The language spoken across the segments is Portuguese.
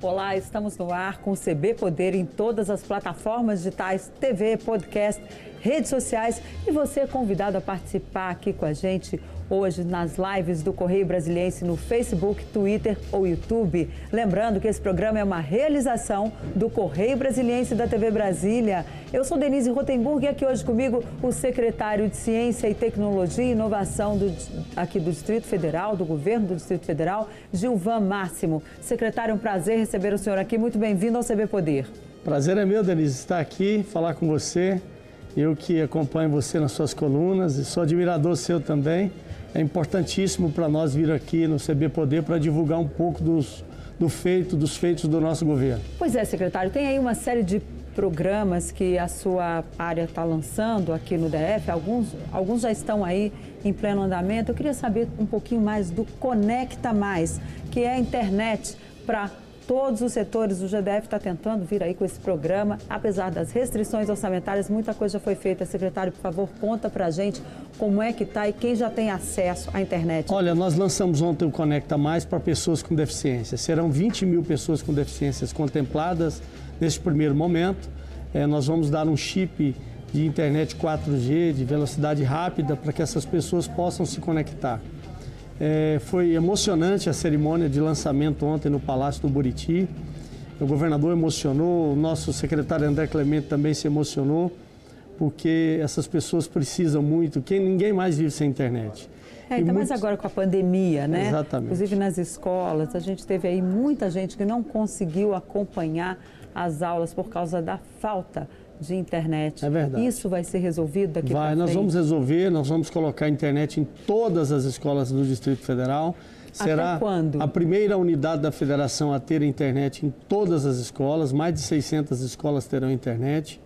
Olá, estamos no ar com o CB Poder em todas as plataformas digitais, TV, podcast, redes sociais. E você é convidado a participar aqui com a gente hoje nas lives do Correio Brasiliense no Facebook, Twitter ou YouTube. Lembrando que esse programa é uma realização do Correio Brasiliense da TV Brasília. Eu sou Denise Rotenburg e aqui hoje comigo o secretário de Ciência e Tecnologia e Inovação do, aqui do Distrito Federal, do governo do Distrito Federal, Gilvan Máximo. Secretário, é um prazer receber o senhor aqui. Muito bem-vindo ao CB Poder. Prazer é meu, Denise, estar aqui, falar com você. Eu que acompanho você nas suas colunas e sou admirador seu também é importantíssimo para nós vir aqui no CB Poder para divulgar um pouco dos, do feito, dos feitos do nosso governo. Pois é, secretário, tem aí uma série de programas que a sua área está lançando aqui no DF, alguns, alguns já estão aí em pleno andamento. Eu queria saber um pouquinho mais do Conecta Mais, que é a internet para todos os setores. O GDF está tentando vir aí com esse programa, apesar das restrições orçamentárias, muita coisa foi feita. Secretário, por favor, conta para a gente como é que está e quem já tem acesso à internet. Olha, nós lançamos ontem o Conecta Mais para pessoas com deficiência. Serão 20 mil pessoas com deficiências contempladas nesse primeiro momento. É, nós vamos dar um chip de internet 4G, de velocidade rápida, para que essas pessoas possam se conectar. É, foi emocionante a cerimônia de lançamento ontem no Palácio do Buriti. O governador emocionou, o nosso secretário André Clemente também se emocionou, porque essas pessoas precisam muito, que ninguém mais vive sem internet. É, ainda muitos... mais agora com a pandemia, né? Exatamente. Inclusive nas escolas, a gente teve aí muita gente que não conseguiu acompanhar as aulas por causa da falta de internet. É verdade. Isso vai ser resolvido daqui Vai, nós vamos resolver, nós vamos colocar a internet em todas as escolas do Distrito Federal. Será Até quando? a primeira unidade da federação a ter internet em todas as escolas, mais de 600 escolas terão internet.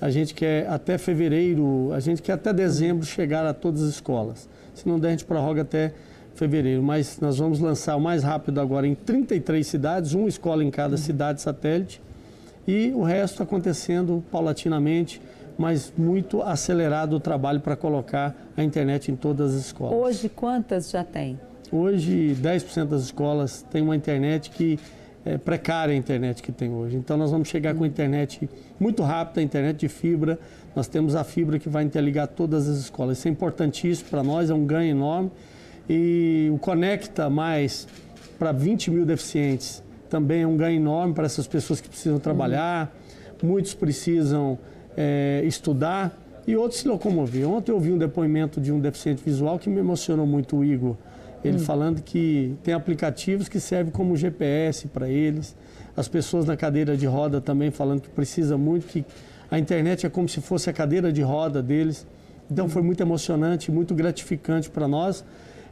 A gente quer até fevereiro, a gente quer até dezembro chegar a todas as escolas. Se não der, a gente prorroga até fevereiro, mas nós vamos lançar o mais rápido agora em 33 cidades, uma escola em cada cidade satélite e o resto acontecendo paulatinamente, mas muito acelerado o trabalho para colocar a internet em todas as escolas. Hoje, quantas já tem? Hoje, 10% das escolas têm uma internet que é precária a internet que tem hoje. Então, nós vamos chegar com a internet muito rápida, a internet de fibra. Nós temos a fibra que vai interligar todas as escolas. Isso é importantíssimo para nós, é um ganho enorme. E o Conecta Mais para 20 mil deficientes também é um ganho enorme para essas pessoas que precisam trabalhar, uhum. muitos precisam é, estudar e outros se locomover. Ontem eu ouvi um depoimento de um deficiente visual que me emocionou muito, o Igor. Ele uhum. falando que tem aplicativos que servem como GPS para eles. As pessoas na cadeira de roda também falando que precisa muito, que a internet é como se fosse a cadeira de roda deles. Então foi muito emocionante, muito gratificante para nós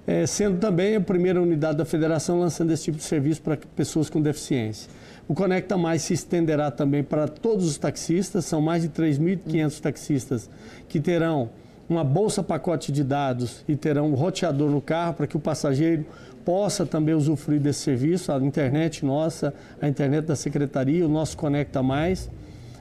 é, sendo também a primeira unidade da federação lançando esse tipo de serviço para pessoas com deficiência. O Conecta Mais se estenderá também para todos os taxistas, são mais de 3.500 taxistas que terão uma bolsa pacote de dados e terão um roteador no carro para que o passageiro possa também usufruir desse serviço, a internet nossa, a internet da secretaria, o nosso Conecta Mais.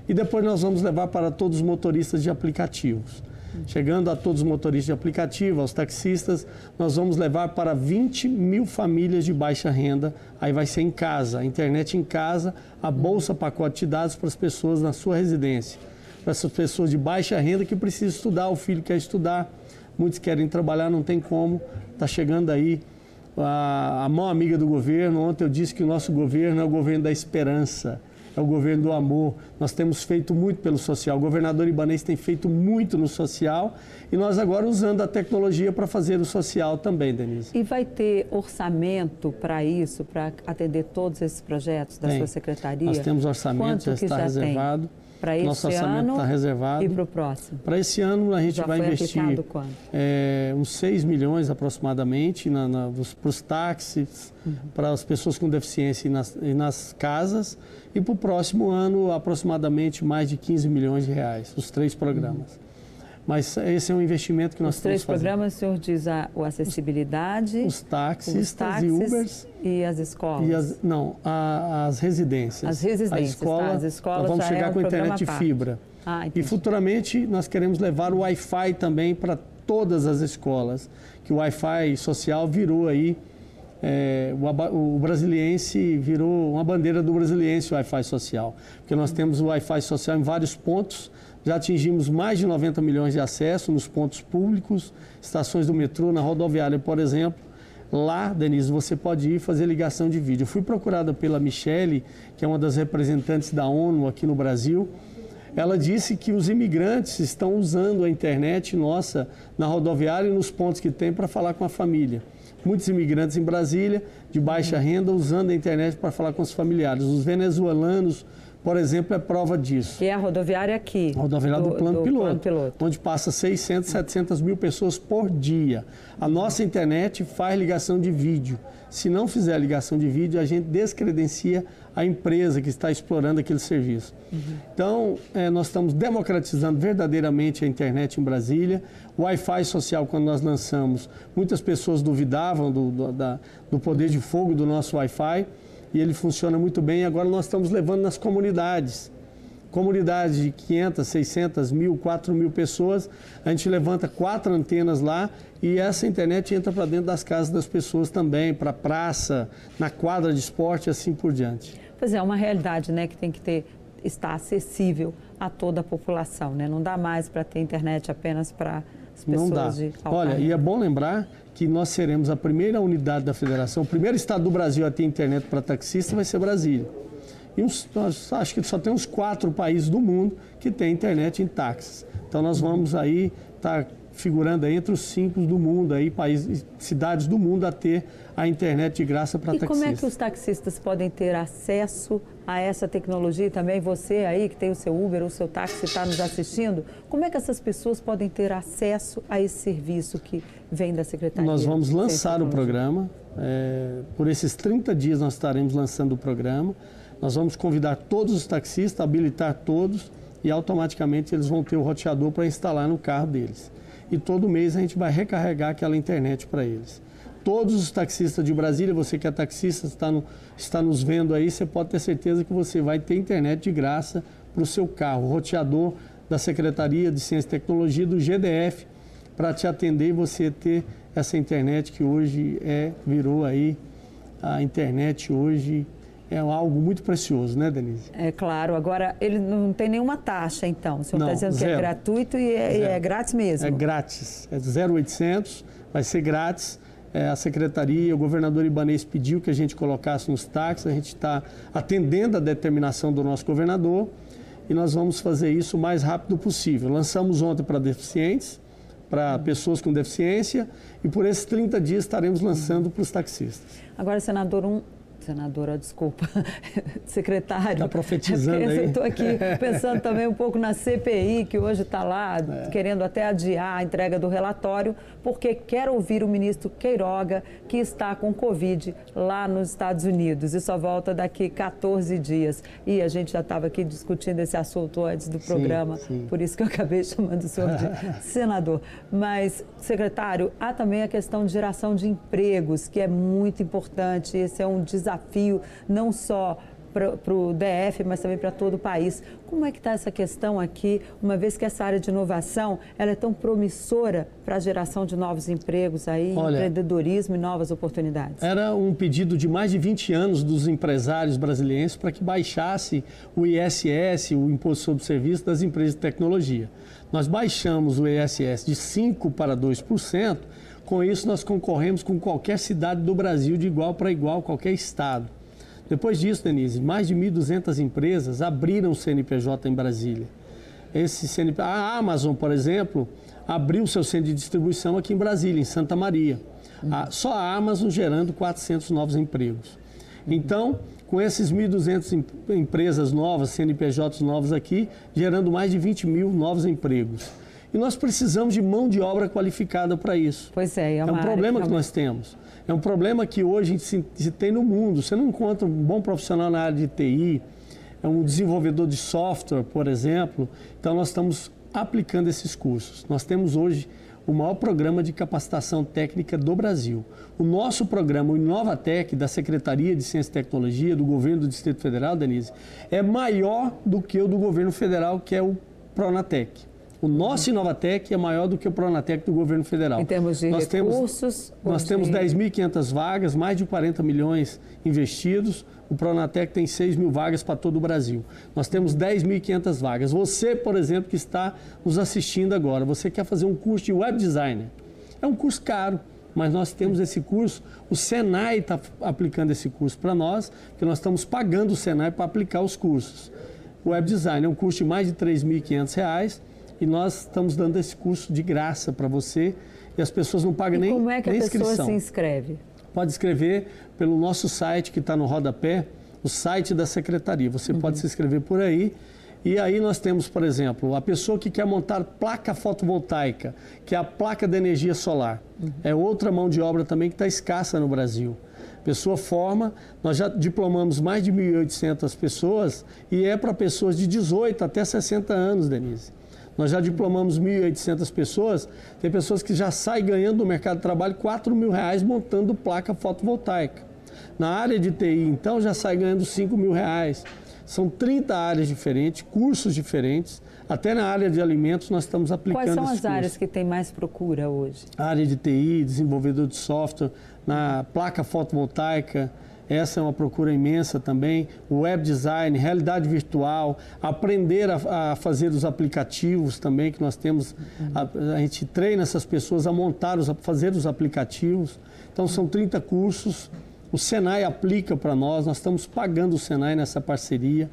E depois nós vamos levar para todos os motoristas de aplicativos. Chegando a todos os motoristas de aplicativo, aos taxistas, nós vamos levar para 20 mil famílias de baixa renda. Aí vai ser em casa, a internet em casa, a bolsa pacote de dados para as pessoas na sua residência. Para essas pessoas de baixa renda que precisam estudar, o filho quer estudar, muitos querem trabalhar, não tem como. Está chegando aí a, a mão amiga do governo. Ontem eu disse que o nosso governo é o governo da esperança é o governo do amor. Nós temos feito muito pelo social. O governador Ibanês tem feito muito no social e nós agora usando a tecnologia para fazer o social também, Denise. E vai ter orçamento para isso, para atender todos esses projetos da tem. sua secretaria? Nós temos orçamento, já está reservado. Tem? Para esse Nosso orçamento está reservado. E para o próximo? Para esse ano a gente Já vai investir é, uns 6 milhões aproximadamente para os táxis, uhum. para as pessoas com deficiência e nas, e nas casas. E para o próximo ano, aproximadamente mais de 15 milhões de reais, os três programas. Uhum. Mas esse é um investimento que nós os três programas, o senhor diz a, a acessibilidade, os, os taxistas os táxis e Ubers e as escolas. E as, não, a, as residências. As residências, a escola, tá, as escolas nós vamos chegar é um com internet de fibra. Ah, e futuramente nós queremos levar o Wi-Fi também para todas as escolas, que o Wi-Fi social virou aí é, o, o, brasiliense virou uma bandeira do brasiliense o Wi-Fi social, porque nós temos o Wi-Fi social em vários pontos, já atingimos mais de 90 milhões de acessos nos pontos públicos, estações do metrô, na rodoviária, por exemplo. Lá, Denise, você pode ir fazer ligação de vídeo. Eu fui procurada pela Michele, que é uma das representantes da ONU aqui no Brasil. Ela disse que os imigrantes estão usando a internet nossa na rodoviária e nos pontos que tem para falar com a família muitos imigrantes em Brasília, de baixa renda, usando a internet para falar com os familiares. Os venezuelanos, por exemplo, é prova disso. E é a rodoviária aqui? A rodoviária do, do, plano, do piloto, plano, piloto, onde passa 600, 700 mil pessoas por dia. A nossa internet faz ligação de vídeo. Se não fizer ligação de vídeo, a gente descredencia a empresa que está explorando aquele serviço. Uhum. Então, é, nós estamos democratizando verdadeiramente a internet em Brasília. O Wi-Fi social, quando nós lançamos, muitas pessoas duvidavam do, do, da, do poder de fogo do nosso Wi-Fi e ele funciona muito bem. Agora nós estamos levando nas comunidades. Comunidades de 500, 600, mil, 4 mil pessoas, a gente levanta quatro antenas lá e essa internet entra para dentro das casas das pessoas também, para praça, na quadra de esporte e assim por diante. Pois é, é uma realidade né, que tem que ter, estar acessível a toda a população. Né? Não dá mais para ter internet apenas para as pessoas Não dá. de Olha, e é bom lembrar que nós seremos a primeira unidade da federação, o primeiro estado do Brasil a ter internet para taxista vai ser Brasília. E uns, nós, acho que só tem uns quatro países do mundo que tem internet em táxis. Então nós vamos aí estar tá figurando entre os cinco do mundo, aí, países, cidades do mundo a ter a internet de graça para taxistas. E como é que os taxistas podem ter acesso a essa tecnologia? E também você aí que tem o seu Uber, o seu táxi está nos assistindo, como é que essas pessoas podem ter acesso a esse serviço que vem da Secretaria? Nós vamos lançar o programa. É, por esses 30 dias nós estaremos lançando o programa. Nós vamos convidar todos os taxistas, habilitar todos e automaticamente eles vão ter o roteador para instalar no carro deles. E todo mês a gente vai recarregar aquela internet para eles. Todos os taxistas de Brasília, você que é taxista, está, no, está nos vendo aí, você pode ter certeza que você vai ter internet de graça para o seu carro. O roteador da Secretaria de Ciência e Tecnologia, do GDF, para te atender e você ter essa internet que hoje é, virou aí, a internet hoje é algo muito precioso, né, Denise? É claro. Agora, ele não tem nenhuma taxa, então. O senhor está dizendo zero. que é gratuito e é, e é, grátis mesmo? É grátis. É 0,800, vai ser grátis. É, a secretaria, o governador Ibanês pediu que a gente colocasse nos táxis, a gente está atendendo a determinação do nosso governador e nós vamos fazer isso o mais rápido possível. Lançamos ontem para deficientes, para pessoas com deficiência e por esses 30 dias estaremos lançando para os taxistas. Agora, senador, um, senadora, desculpa, secretário. Está profetizando é aí. Estou aqui pensando também um pouco na CPI, que hoje está lá é. querendo até adiar a entrega do relatório, porque quer ouvir o ministro Queiroga, que está com Covid lá nos Estados Unidos e só volta daqui 14 dias. E a gente já estava aqui discutindo esse assunto antes do programa, sim, sim. por isso que eu acabei chamando o senhor de senador. Mas, secretário, há também a questão de geração de empregos, que é muito importante. Esse é um desafio não só para o DF, mas também para todo o país. Como é que está essa questão aqui, uma vez que essa área de inovação ela é tão promissora para a geração de novos empregos, aí, Olha, empreendedorismo e novas oportunidades? Era um pedido de mais de 20 anos dos empresários brasileiros para que baixasse o ISS, o Imposto sobre Serviço das empresas de tecnologia. Nós baixamos o ISS de 5% para 2%, com isso nós concorremos com qualquer cidade do Brasil de igual para igual, qualquer estado. Depois disso, Denise, mais de 1.200 empresas abriram o CNPJ em Brasília. Esse CNP... A Amazon, por exemplo, abriu seu centro de distribuição aqui em Brasília, em Santa Maria. Uhum. Só a Amazon gerando 400 novos empregos. Então, com esses 1.200 empresas novas, CNPJs novos aqui, gerando mais de 20 mil novos empregos. E nós precisamos de mão de obra qualificada para isso. Pois é, é, é um problema que nós temos. É um problema que hoje a gente se, se tem no mundo. Você não encontra um bom profissional na área de TI, é um desenvolvedor de software, por exemplo. Então, nós estamos aplicando esses cursos. Nós temos hoje o maior programa de capacitação técnica do Brasil. O nosso programa, o Inovatec, da Secretaria de Ciência e Tecnologia, do governo do Distrito Federal, Denise, é maior do que o do governo federal, que é o Pronatec O nosso Inovatec é maior do que o Pronatec do governo federal. Em termos de nós recursos? Temos, nós de... temos 10.500 vagas, mais de 40 milhões investidos. O Pronatec tem 6 mil vagas para todo o Brasil. Nós temos 10.500 vagas. Você, por exemplo, que está nos assistindo agora, você quer fazer um curso de web designer. É um curso caro, mas nós temos esse curso. O Senai está aplicando esse curso para nós, porque nós estamos pagando o Senai para aplicar os cursos. O web design é um curso de mais de R$ 3.500 e nós estamos dando esse curso de graça para você e as pessoas não pagam e nem como é que a inscrição. pessoa se inscreve? Pode escrever pelo nosso site que está no rodapé, o site da secretaria. Você uhum. pode se inscrever por aí. E aí nós temos, por exemplo, a pessoa que quer montar placa fotovoltaica, que é a placa de energia solar. Uhum. É outra mão de obra também que está escassa no Brasil. Pessoa forma, nós já diplomamos mais de 1.800 pessoas e é para pessoas de 18 até 60 anos, Denise. Nós já diplomamos 1.800 pessoas, tem pessoas que já saem ganhando no mercado de trabalho 4 mil reais montando placa fotovoltaica. Na área de TI, então, já sai ganhando 5 mil reais. São 30 áreas diferentes, cursos diferentes. Até na área de alimentos nós estamos aplicando Quais são as curso. áreas que tem mais procura hoje? A área de TI, desenvolvedor de software, na placa fotovoltaica, essa é uma procura imensa também. Web design, realidade virtual, aprender a, a fazer os aplicativos também, que nós temos. A, a, gente treina essas pessoas a montar, os, a fazer os aplicativos. Então, são 30 cursos. O Senai aplica para nós, nós estamos pagando o Senai nessa parceria.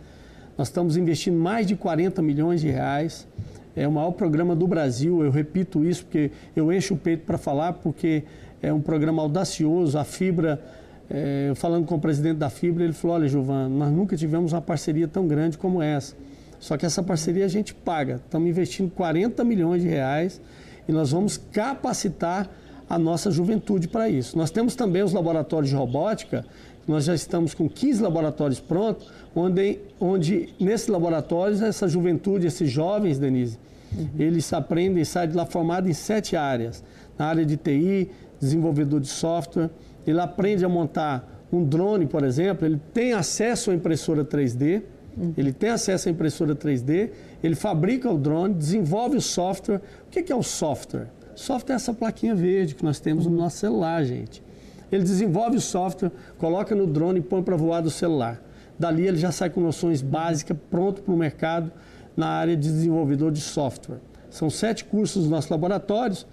Nós estamos investindo mais de 40 milhões de reais. É o maior programa do Brasil, eu repito isso porque eu encho o peito para falar, porque é um programa audacioso. A Fibra é, falando com o presidente da Fibra, ele falou: olha, Gilvan, nós nunca tivemos uma parceria tão grande como essa. Só que essa parceria a gente paga. Estamos investindo 40 milhões de reais e nós vamos capacitar a nossa juventude para isso. Nós temos também os laboratórios de robótica, nós já estamos com 15 laboratórios prontos, onde, onde nesses laboratórios essa juventude, esses jovens, Denise, uhum. eles aprendem, saem de lá formados em sete áreas. Na área de TI, desenvolvedor de software, ele aprende a montar um drone, por exemplo, ele tem acesso à impressora 3D, uhum. ele tem acesso à impressora 3D, ele fabrica o drone, desenvolve o software. O que é o software? Software é essa plaquinha verde que nós temos no uhum. nosso celular, gente. Ele desenvolve o software, coloca no drone e põe para voar do celular. Dali ele já sai com noções básicas, pronto para o mercado na área de desenvolvedor de software. São sete cursos nos nossos laboratórios.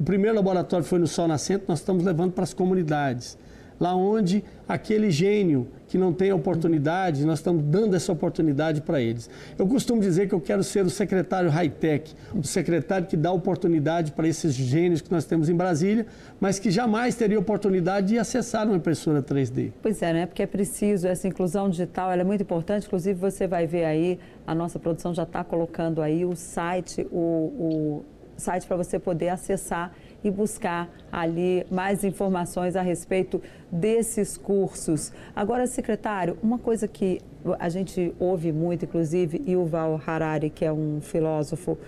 O primeiro laboratório foi no Sol Nascente, nós estamos levando para as comunidades. Lá onde aquele gênio que não tem oportunidade, nós estamos dando essa oportunidade para eles. Eu costumo dizer que eu quero ser o secretário high-tech, o secretário que dá oportunidade para esses gênios que nós temos em Brasília, mas que jamais teria oportunidade de acessar uma impressora 3D. Pois é, né? Porque é preciso, essa inclusão digital é muito importante. Inclusive, você vai ver aí, a nossa produção já está colocando aí o site, o, o site para você poder acessar e buscar ali mais informações a respeito desses cursos. Agora, secretário, uma coisa que a gente ouve muito, inclusive, Yuval Harari, que é um filósofo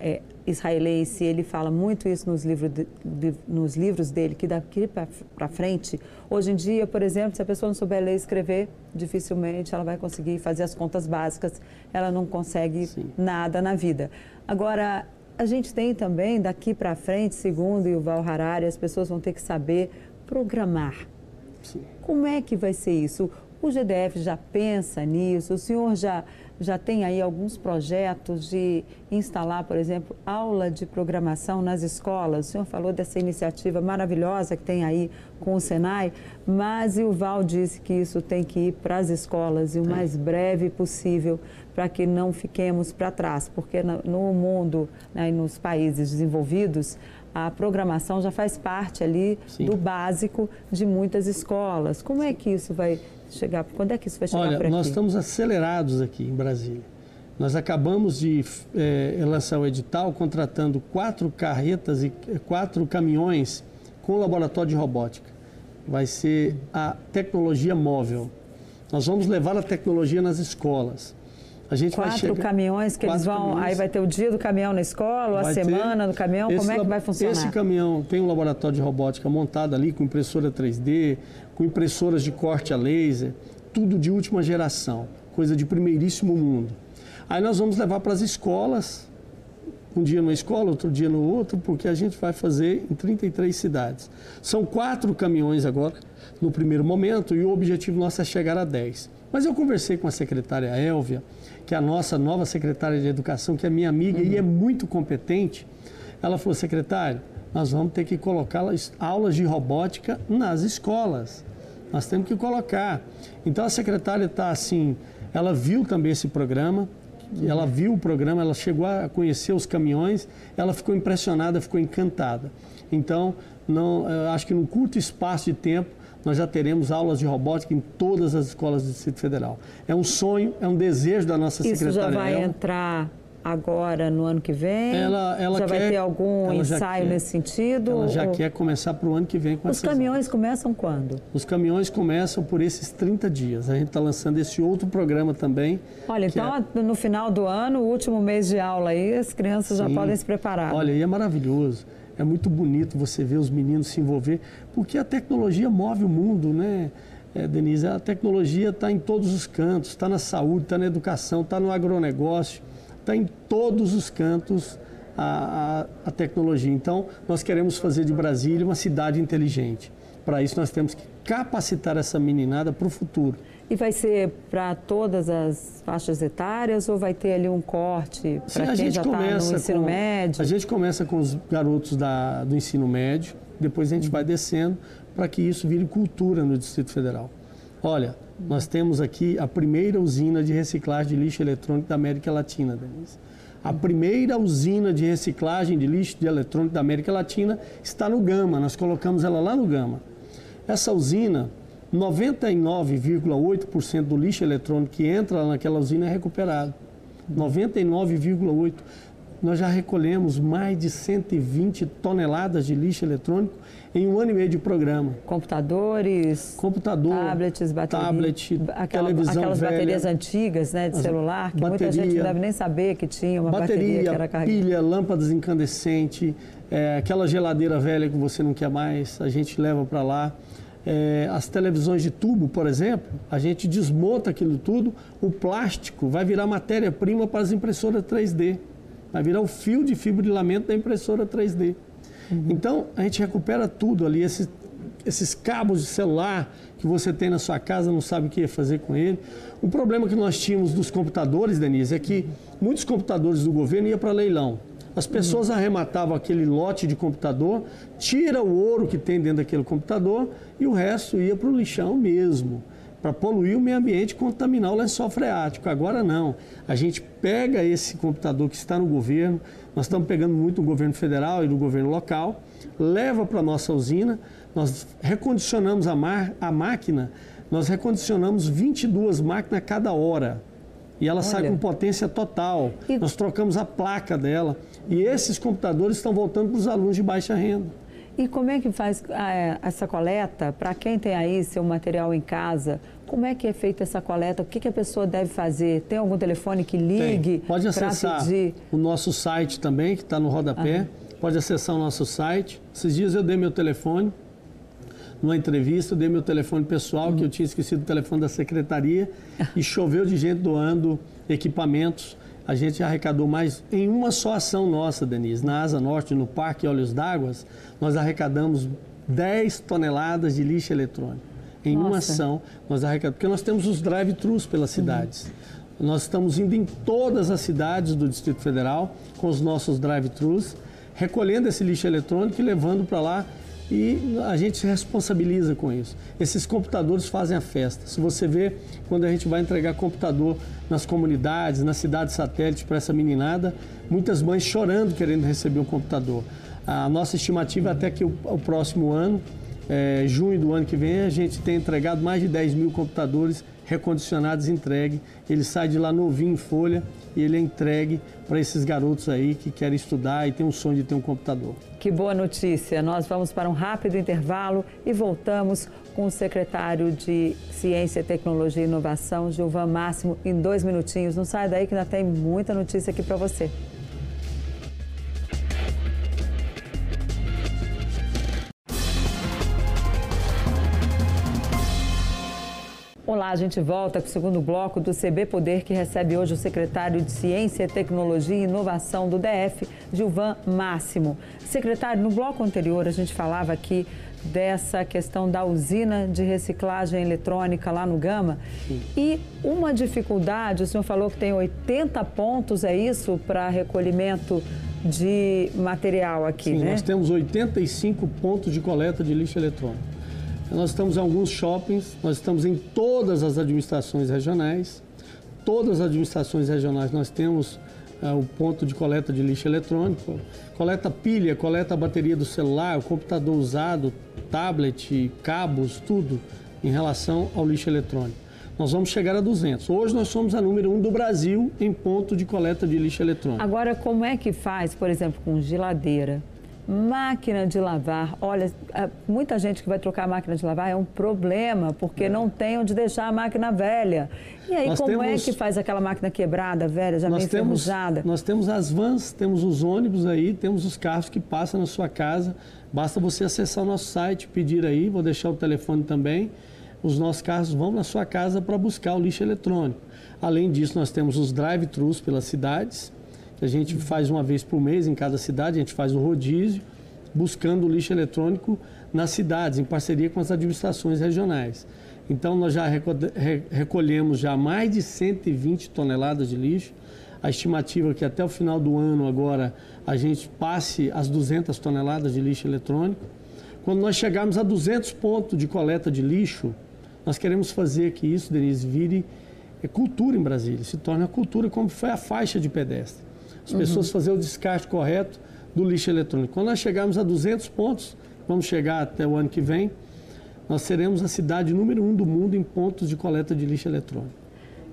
é, israelense, ele fala muito isso nos, livro de, de, nos livros dele, que daqui para frente, hoje em dia, por exemplo, se a pessoa não souber ler e escrever, dificilmente ela vai conseguir fazer as contas básicas, ela não consegue Sim. nada na vida. Agora, a gente tem também, daqui para frente, segundo o Val Harari, as pessoas vão ter que saber programar. Sim. Como é que vai ser isso? O GDF já pensa nisso? O senhor já, já tem aí alguns projetos de instalar, por exemplo, aula de programação nas escolas? O senhor falou dessa iniciativa maravilhosa que tem aí com o Senai, mas o Val disse que isso tem que ir para as escolas e o mais breve possível para que não fiquemos para trás, porque no mundo né, e nos países desenvolvidos, a programação já faz parte ali Sim. do básico de muitas escolas. Como é que isso vai chegar? Quando é que isso vai chegar Olha, por aqui? nós estamos acelerados aqui em Brasília. Nós acabamos de é, lançar o edital contratando quatro carretas e quatro caminhões com laboratório de robótica. Vai ser a tecnologia móvel. Nós vamos levar a tecnologia nas escolas. A gente quatro vai chegar, caminhões que eles vão. Caminhões. Aí vai ter o dia do caminhão na escola, vai a semana do caminhão. Como é que vai funcionar? Esse caminhão tem um laboratório de robótica montado ali com impressora 3D, com impressoras de corte a laser, tudo de última geração, coisa de primeiríssimo mundo. Aí nós vamos levar para as escolas um dia numa escola, outro dia no outro, porque a gente vai fazer em 33 cidades. São quatro caminhões agora, no primeiro momento, e o objetivo nosso é chegar a 10. Mas eu conversei com a secretária Elvia, que é a nossa nova secretária de Educação, que é minha amiga uhum. e é muito competente. Ela falou, secretário, nós vamos ter que colocar aulas de robótica nas escolas. Nós temos que colocar. Então a secretária está assim, ela viu também esse programa, ela viu o programa, ela chegou a conhecer os caminhões, ela ficou impressionada, ficou encantada. Então, não, acho que num curto espaço de tempo, nós já teremos aulas de robótica em todas as escolas do Distrito Federal. É um sonho, é um desejo da nossa Isso secretária. Isso já vai entrar agora no ano que vem? Ela, ela já quer, vai ter algum ensaio nesse sentido? Ela já ou... quer começar para o ano que vem com Os caminhões começam quando? Os caminhões começam por esses 30 dias. A gente está lançando esse outro programa também. Olha, então é... no final do ano, o último mês de aula aí, as crianças Sim. já podem se preparar. Olha, e é maravilhoso. É muito bonito você ver os meninos se envolver, porque a tecnologia move o mundo, né? É, Denise, a tecnologia está em todos os cantos, está na saúde, está na educação, está no agronegócio, está em todos os cantos a, a, a, tecnologia. Então, nós queremos fazer de Brasília uma cidade inteligente. Para isso, nós temos que capacitar essa meninada para o futuro. E vai ser para todas as faixas etárias ou vai ter ali um corte para quem já está no ensino com, médio? A gente começa com os garotos da, do ensino médio, depois a gente vai descendo para que isso vire cultura no Distrito Federal. Olha, nós temos aqui a primeira usina de reciclagem de lixo eletrônico da América Latina, Denise. A primeira usina de reciclagem de lixo de eletrônico da América Latina está no Gama, nós colocamos ela lá no Gama. Essa usina 99,8% do lixo eletrônico que entra naquela usina é recuperado. 99,8%. Nós já recolhemos mais de 120 toneladas de lixo eletrônico em um ano e meio de programa. Computadores, computador, tablets, bateria, tablet, aquela, televisão aquelas velha, baterias antigas, né, de celular, que bateria, muita gente não deve nem saber que tinha uma bateria, bateria que era carregada. pilha, lâmpadas incandescentes, é, aquela geladeira velha que você não quer mais, a gente leva para lá é, as televisões de tubo, por exemplo, a gente desmonta aquilo tudo, o plástico vai virar matéria-prima para as impressoras 3D. Vai virar o fio de fibrilamento da impressora 3D. Uhum. Então, a gente recupera tudo ali, esses, esses cabos de celular que você tem na sua casa, não sabe o que fazer com ele. O problema que nós tínhamos dos computadores, Denise, é que muitos computadores do governo iam para leilão. As pessoas uhum. arrematavam aquele lote de computador, tira o ouro que tem dentro daquele computador e o resto ia para o lixão mesmo, para poluir o meio ambiente e contaminar o lençol freático. Agora não. A gente pega esse computador que está no governo, nós estamos pegando muito no governo federal e no governo local, leva para a nossa usina, nós recondicionamos a, mar, a máquina, nós recondicionamos 22 máquinas a cada hora. E ela Olha. sai com potência total. E... Nós trocamos a placa dela. E esses computadores estão voltando para os alunos de baixa renda. E como é que faz é, essa coleta? Para quem tem aí seu material em casa, como é que é feita essa coleta? O que, que a pessoa deve fazer? Tem algum telefone que ligue? Tem. Pode acessar pedir... o nosso site também, que está no rodapé. Pode acessar o nosso site. Esses dias eu dei meu telefone, numa entrevista, eu dei meu telefone pessoal, uhum. que eu tinha esquecido o telefone da secretaria, e choveu de gente doando equipamentos. A gente arrecadou mais em uma só ação nossa, Denise, na Asa Norte, no Parque Olhos d'Água, nós arrecadamos 10 toneladas de lixo eletrônico. Em Nossa. uma ação, nós arrecadamos, porque nós temos os drive-thrus pelas cidades. Uhum. Nós estamos indo em todas as cidades do Distrito Federal com os nossos drive-thrus, recolhendo esse lixo eletrônico e levando para lá e a gente se responsabiliza com isso. Esses computadores fazem a festa. Se você vê, quando a gente vai entregar computador nas comunidades, nas cidades satélites para essa meninada, muitas mães chorando querendo receber um computador. A nossa estimativa é até que o, o próximo ano, é, junho do ano que vem, a gente tem entregado mais de 10 mil computadores recondicionados entregue. Ele sai de lá novinho em folha e ele é entregue para esses garotos aí que querem estudar e têm um sonho de ter um computador. Que boa notícia! Nós vamos para um rápido intervalo e voltamos com o secretário de Ciência, Tecnologia e Inovação, Gilvan Máximo, em dois minutinhos. Não sai daí que ainda tem muita notícia aqui para você. Olá, a gente volta com o segundo bloco do CB Poder, que recebe hoje o secretário de Ciência, Tecnologia e Inovação do DF, Gilvan Máximo. Secretário, no bloco anterior a gente falava aqui dessa questão da usina de reciclagem eletrônica lá no Gama. Sim. E uma dificuldade, o senhor falou que tem 80 pontos, é isso, para recolhimento de material aqui, Sim, né? nós temos 85 pontos de coleta de lixo eletrônico. Nós estamos em alguns shoppings, nós estamos em todas as administrações regionais. Todas as administrações regionais nós temos é, o ponto de coleta de lixo eletrônico. Coleta pilha, coleta bateria do celular, o computador usado, tablet, cabos, tudo em relação ao lixo eletrônico. Nós vamos chegar a 200. Hoje nós somos a número um do Brasil em ponto de coleta de lixo eletrônico. Agora, como é que faz, por exemplo, com geladeira? Máquina de lavar, olha, muita gente que vai trocar a máquina de lavar é um problema, porque não tem onde deixar a máquina velha. E aí, nós como é temos, é que faz aquela máquina quebrada, velha, já meio enferrujada? Nós temos as vans, temos os ônibus aí, temos os carros que passam na sua casa. Basta você acessar o nosso site, pedir aí, vou deixar o telefone também. Os nossos carros vão na sua casa para buscar o lixo eletrônico. Além disso, nós temos os drive-thrus pelas cidades a gente faz uma vez por mês em cada cidade, a gente faz o rodízio, buscando lixo eletrônico nas cidades, em parceria com as administrações regionais. Então, nós já recolhemos já mais de 120 toneladas de lixo. A estimativa é que até o final do ano agora a gente passe as 200 toneladas de lixo eletrônico. Quando nós chegarmos a 200 pontos de coleta de lixo, nós queremos fazer que isso, Denise, vire é, cultura em Brasília, se torne a cultura como foi a faixa de pedestre as pessoas uhum. fazer o descarte correto do lixo eletrônico. Quando nós chegarmos a 200 pontos, vamos chegar até o ano que vem, nós seremos a cidade número um do mundo em pontos de coleta de lixo eletrônico.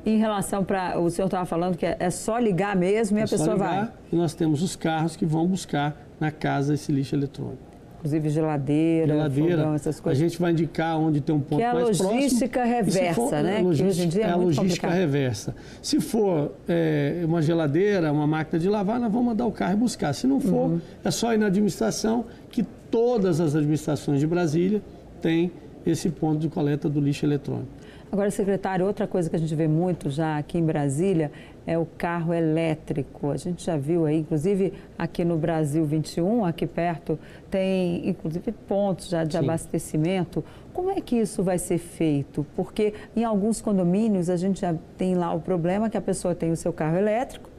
Em relação para. O senhor estava falando que é, é só ligar mesmo e é a pessoa ligar, vai. E nós temos os carros que vão buscar na casa esse lixo eletrônico inclusive geladeira, geladeira fogão, essas coisas. A gente vai indicar onde tem um ponto que é a mais logística próximo. reversa, for, né? Logística, que hoje em dia é, é a logística complicado. reversa. Se for é, uma geladeira, uma máquina de lavar, nós vamos mandar o carro buscar. Se não for, uhum. é só ir na administração, que todas as administrações de Brasília têm esse ponto de coleta do lixo eletrônico. Agora, secretário, outra coisa que a gente vê muito já aqui em Brasília é o carro elétrico. A gente já viu aí, inclusive aqui no Brasil 21, aqui perto, tem inclusive pontos já de Sim. abastecimento. Como é que isso vai ser feito? Porque em alguns condomínios a gente já tem lá o problema que a pessoa tem o seu carro elétrico,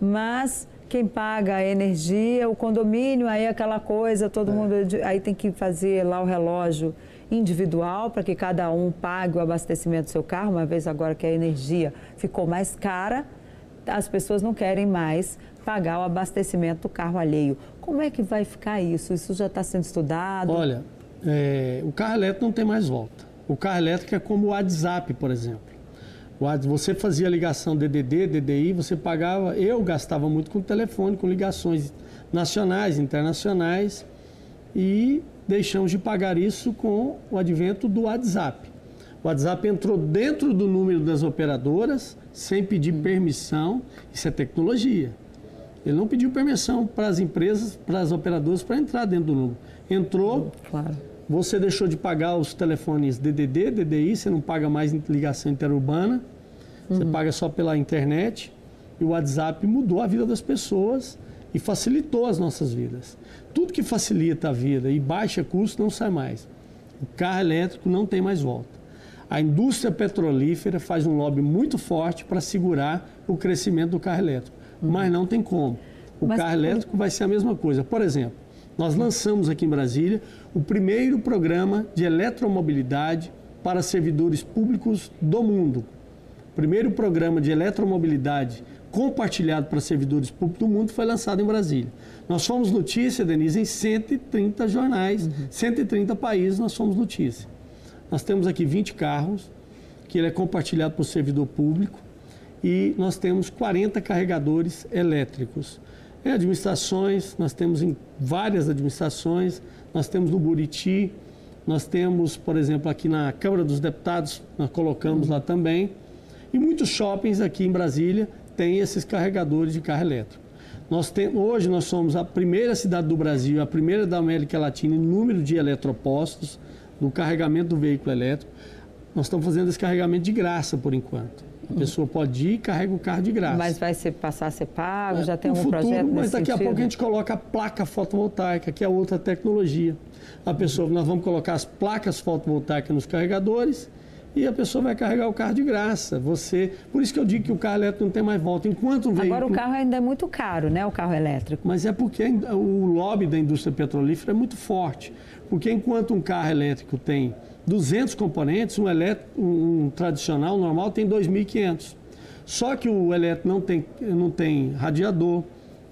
mas quem paga a energia, o condomínio, aí aquela coisa, todo é. mundo aí tem que fazer lá o relógio individual para que cada um pague o abastecimento do seu carro, uma vez agora que a energia ficou mais cara, as pessoas não querem mais pagar o abastecimento do carro alheio. Como é que vai ficar isso? Isso já está sendo estudado? Olha, é, o carro elétrico não tem mais volta. O carro elétrico é como o WhatsApp, por exemplo. Você fazia ligação DDD, DDI, você pagava. Eu gastava muito com telefone, com ligações nacionais, internacionais, e deixamos de pagar isso com o advento do WhatsApp. O WhatsApp entrou dentro do número das operadoras sem pedir permissão. Isso é tecnologia. Ele não pediu permissão para as empresas, para as operadoras, para entrar dentro do número. Entrou, claro. você deixou de pagar os telefones DDD, DDI, você não paga mais ligação interurbana, uhum. você paga só pela internet. E o WhatsApp mudou a vida das pessoas e facilitou as nossas vidas. Tudo que facilita a vida e baixa custo não sai mais. O carro elétrico não tem mais volta. A indústria petrolífera faz um lobby muito forte para segurar o crescimento do carro elétrico, uhum. mas não tem como. O mas, carro elétrico vai ser a mesma coisa. Por exemplo, nós lançamos aqui em Brasília o primeiro programa de eletromobilidade para servidores públicos do mundo. primeiro programa de eletromobilidade compartilhado para servidores públicos do mundo foi lançado em Brasília. Nós fomos notícia, Denise, em 130 jornais, uhum. 130 países nós fomos notícia. Nós temos aqui 20 carros, que ele é compartilhado por servidor público, e nós temos 40 carregadores elétricos. Em administrações, nós temos em várias administrações, nós temos no Buriti, nós temos, por exemplo, aqui na Câmara dos Deputados, nós colocamos lá também, e muitos shoppings aqui em Brasília têm esses carregadores de carro elétrico. Nós tem, hoje nós somos a primeira cidade do Brasil, a primeira da América Latina em número de eletropostos, do carregamento do veículo elétrico. nós estamos fazendo esse carregamento de graça por enquanto. A pessoa pode ir e carrega o carro de graça. Mas vai ser, passar a ser pago? Já tem um futuro, projeto nesse Mas daqui sentido? a pouco a gente coloca a placa fotovoltaica, que é outra tecnologia. A pessoa, nós vamos colocar as placas fotovoltaicas nos carregadores e a pessoa vai carregar o carro de graça. Você, por isso que eu digo que o carro elétrico não tem mais volta. Enquanto um veículo, Agora o carro ainda é muito caro, né? O carro elétrico. mas é porque o lobby da indústria petrolífera é muito forte. Porque enquanto um carro elétrico tem 200 componentes, um, elétrico, um, tradicional, normal, tem 2.500. Só que o elétrico não tem, não tem radiador,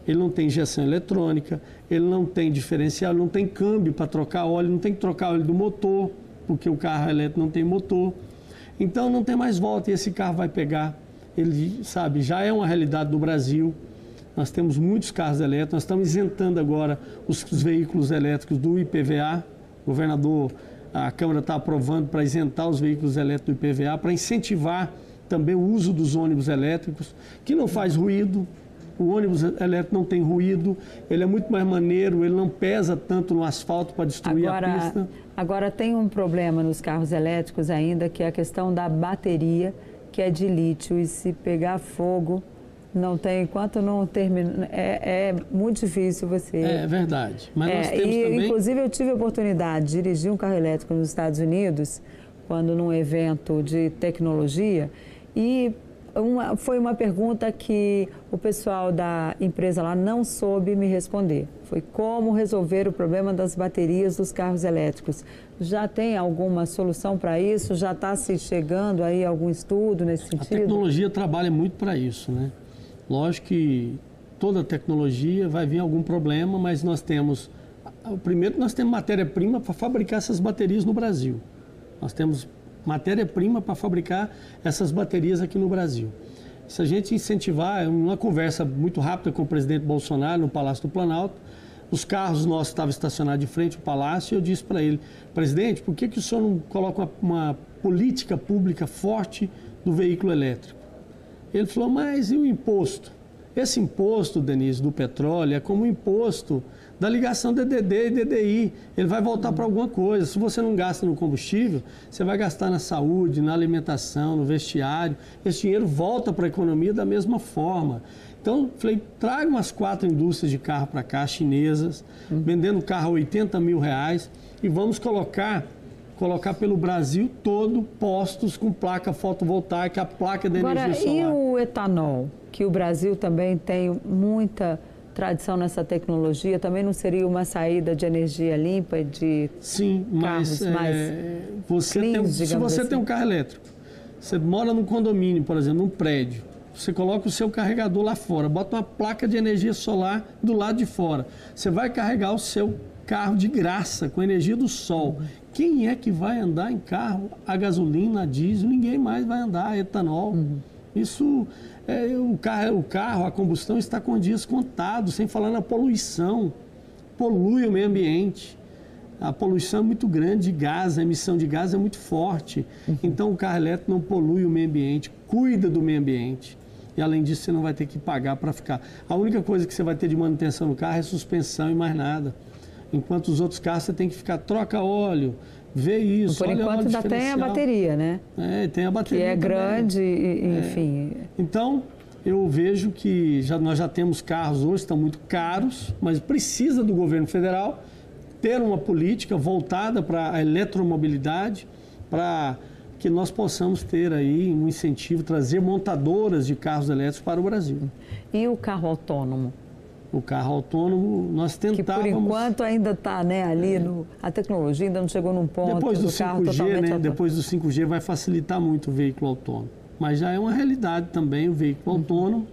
ele não tem injeção eletrônica, ele não tem diferencial, não tem câmbio para trocar óleo, não tem que trocar óleo do motor, porque o carro elétrico não tem motor. Então não tem mais volta e esse carro vai pegar. Ele, sabe, já é uma realidade do Brasil. Nós temos muitos carros elétricos, nós estamos isentando agora os, os veículos elétricos do IPVA. O governador, a Câmara está aprovando para isentar os veículos elétricos do IPVA, para incentivar também o uso dos ônibus elétricos, que não faz ruído. O ônibus elétrico não tem ruído, ele é muito mais maneiro, ele não pesa tanto no asfalto para destruir a Agora, pista. agora tem um problema nos carros elétricos ainda, que é a questão da bateria, que é de lítio. E se pegar fogo, não tem, enquanto não termina. É, é muito difícil você. É verdade. Mas nós É, temos e, também. Inclusive, eu tive a oportunidade de dirigir um carro elétrico nos Estados Unidos, quando num evento de tecnologia, e uma- foi uma pergunta que o pessoal da empresa lá não soube me responder. Foi como resolver o problema das baterias dos carros elétricos. Já tem alguma solução para isso? Já está se chegando aí algum estudo nesse A sentido? tecnologia trabalha muito para isso, né? Lógico que toda tecnologia vai vir algum problema, mas nós temos primeiro nós temos matéria-prima para fabricar essas baterias no Brasil. Nós temos matéria-prima para fabricar essas baterias aqui no Brasil. Se a gente incentivar, uma conversa muito rápida com o presidente Bolsonaro no Palácio do Planalto, os carros nossos estavam estacionados de frente ao palácio e eu disse para ele, presidente, por que, que o senhor não coloca uma, uma política pública forte do veículo elétrico? Ele falou, mas e o imposto? Esse imposto, Denise, do petróleo é como o imposto da ligação DDD e DDI. Ele vai voltar para alguma coisa. Se você não gasta no combustível, você vai gastar na saúde, na alimentação, no vestiário. Esse dinheiro volta para a economia da mesma forma. Então, falei, traga umas quatro indústrias de carro para cá, chinesas, vendendo carro a 80 mil reais e vamos colocar colocar pelo Brasil todo postos com placa fotovoltaica, a placa de Agora, energia e solar. o etanol, que o Brasil também tem muita tradição nessa tecnologia, também não seria uma saída de energia limpa, de Sim, mas carros mais é, você cleans, tem, um- se você assim. tem um carro elétrico, você mora num condomínio, por exemplo, num prédio, você coloca o seu carregador lá fora, bota uma placa de energia solar do lado de fora. Você vai carregar o seu carro de graça com energia do sol. Quem é que vai andar em carro a gasolina, a diesel? Ninguém mais vai andar a etanol. Isso, é, o, carro, o carro, a combustão está com dias contados, sem falar na poluição. Polui o meio ambiente. A poluição é muito grande de gás, a emissão de gás é muito forte. Então o carro elétrico não polui o meio ambiente, cuida do meio ambiente. E além disso, você não vai ter que pagar para ficar. A única coisa que você vai ter de manutenção no carro é suspensão e mais nada. Enquanto os outros carros você tem que ficar, troca óleo, vê isso. Por enquanto ainda tem a bateria, né? É, tem a Que bateria. é também. grande, e, enfim. Então, eu vejo que já, nós já temos carros hoje, estão muito caros, mas precisa do governo federal ter uma política voltada para a eletromobilidade, para que nós possamos ter aí um incentivo, trazer montadoras de carros elétricos para o Brasil. E o carro autônomo? O carro autônomo, nós Que por tentávamos... enquanto ainda está né, ali, no, a tecnologia ainda não chegou num ponto Depois do do carro 5G, totalmente né? autônomo. Depois do 5G vai facilitar muito o veículo autônomo. Mas já é uma realidade também o veículo Uhum. autônomo.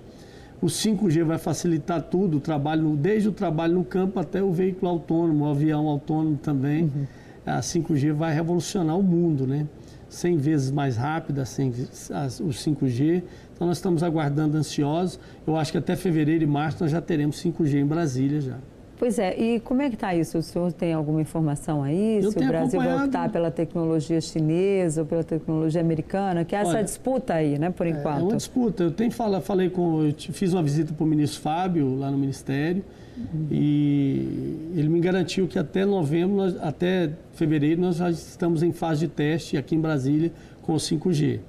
O 5G vai facilitar tudo, o trabalho, desde o trabalho no campo até o veículo autônomo, o avião autônomo também. Uhum. A 5G vai revolucionar o mundo, né? 100 vezes mais rápida 100 vezes- as- o 5G. Então nós estamos aguardando ansiosos. Eu acho que até fevereiro e março nós já teremos 5G em Brasília já. Pois é, e como é que está isso? O senhor tem alguma informação aí? Eu Se o Brasil vai optar pela tecnologia chinesa ou pela tecnologia americana? Que é essa Olha, disputa aí, né, por É enquanto. uma disputa. Eu tenho fala, falei com, fiz uma visita para o ministro Fábio lá no ministério Uhum. E ele me garantiu que até novembro, nós, até fevereiro, nós já estamos em fase de teste aqui em Brasília com o 5G.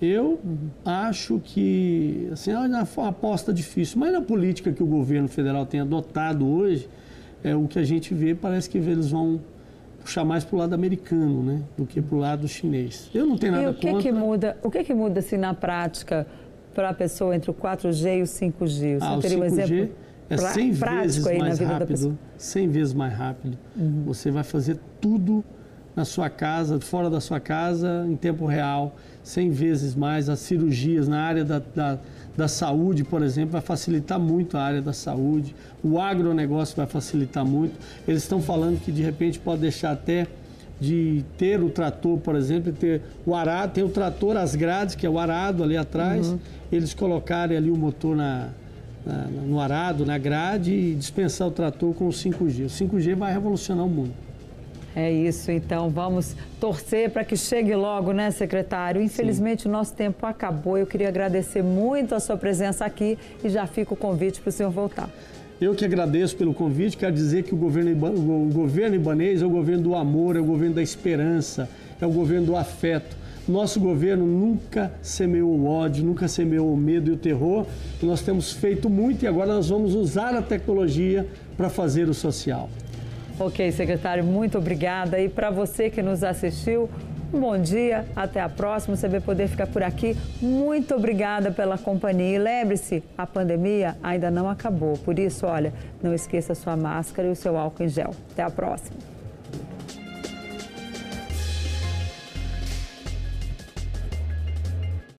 Eu acho que, assim, é uma aposta difícil, mas na política que o governo federal tem adotado hoje, é o que a gente vê, parece que eles vão puxar mais para o lado americano, né, do que para o lado chinês. Eu não tenho nada e o que contra. Que muda, o que, que muda assim na prática para a pessoa entre o 4G e o 5G? Você ah, teria o 5G um exemplo é 100 vezes mais rápido, 100 vezes mais rápido. Uhum. Você vai fazer tudo na sua casa, fora da sua casa, em tempo real, 100 vezes mais. As cirurgias na área da, da, da saúde, por exemplo, vai facilitar muito a área da saúde. O agronegócio vai facilitar muito. Eles estão falando que de repente pode deixar até de ter o trator, por exemplo, ter o arado, tem o trator, as grades, que é o arado ali atrás, uhum. eles colocarem ali o motor na, na, no arado, na grade e dispensar o trator com o 5G. O 5G vai revolucionar o mundo. É isso, então vamos torcer para que chegue logo, né, secretário? Infelizmente Sim. o nosso tempo acabou. Eu queria agradecer muito a sua presença aqui e já fica o convite para o senhor voltar. Eu que agradeço pelo convite, quero dizer que o governo, o governo ibanês é o governo do amor, é o governo da esperança, é o governo do afeto. Nosso governo nunca semeou o ódio, nunca semeou o medo e o terror. E nós temos feito muito e agora nós vamos usar a tecnologia para fazer o social. Ok, secretário, muito obrigada. E para você que nos assistiu, um bom dia, até a próxima. Você vai poder ficar por aqui. Muito obrigada pela companhia. E lembre-se, a pandemia ainda não acabou. Por isso, olha, não esqueça sua máscara e o seu álcool em gel. Até a próxima.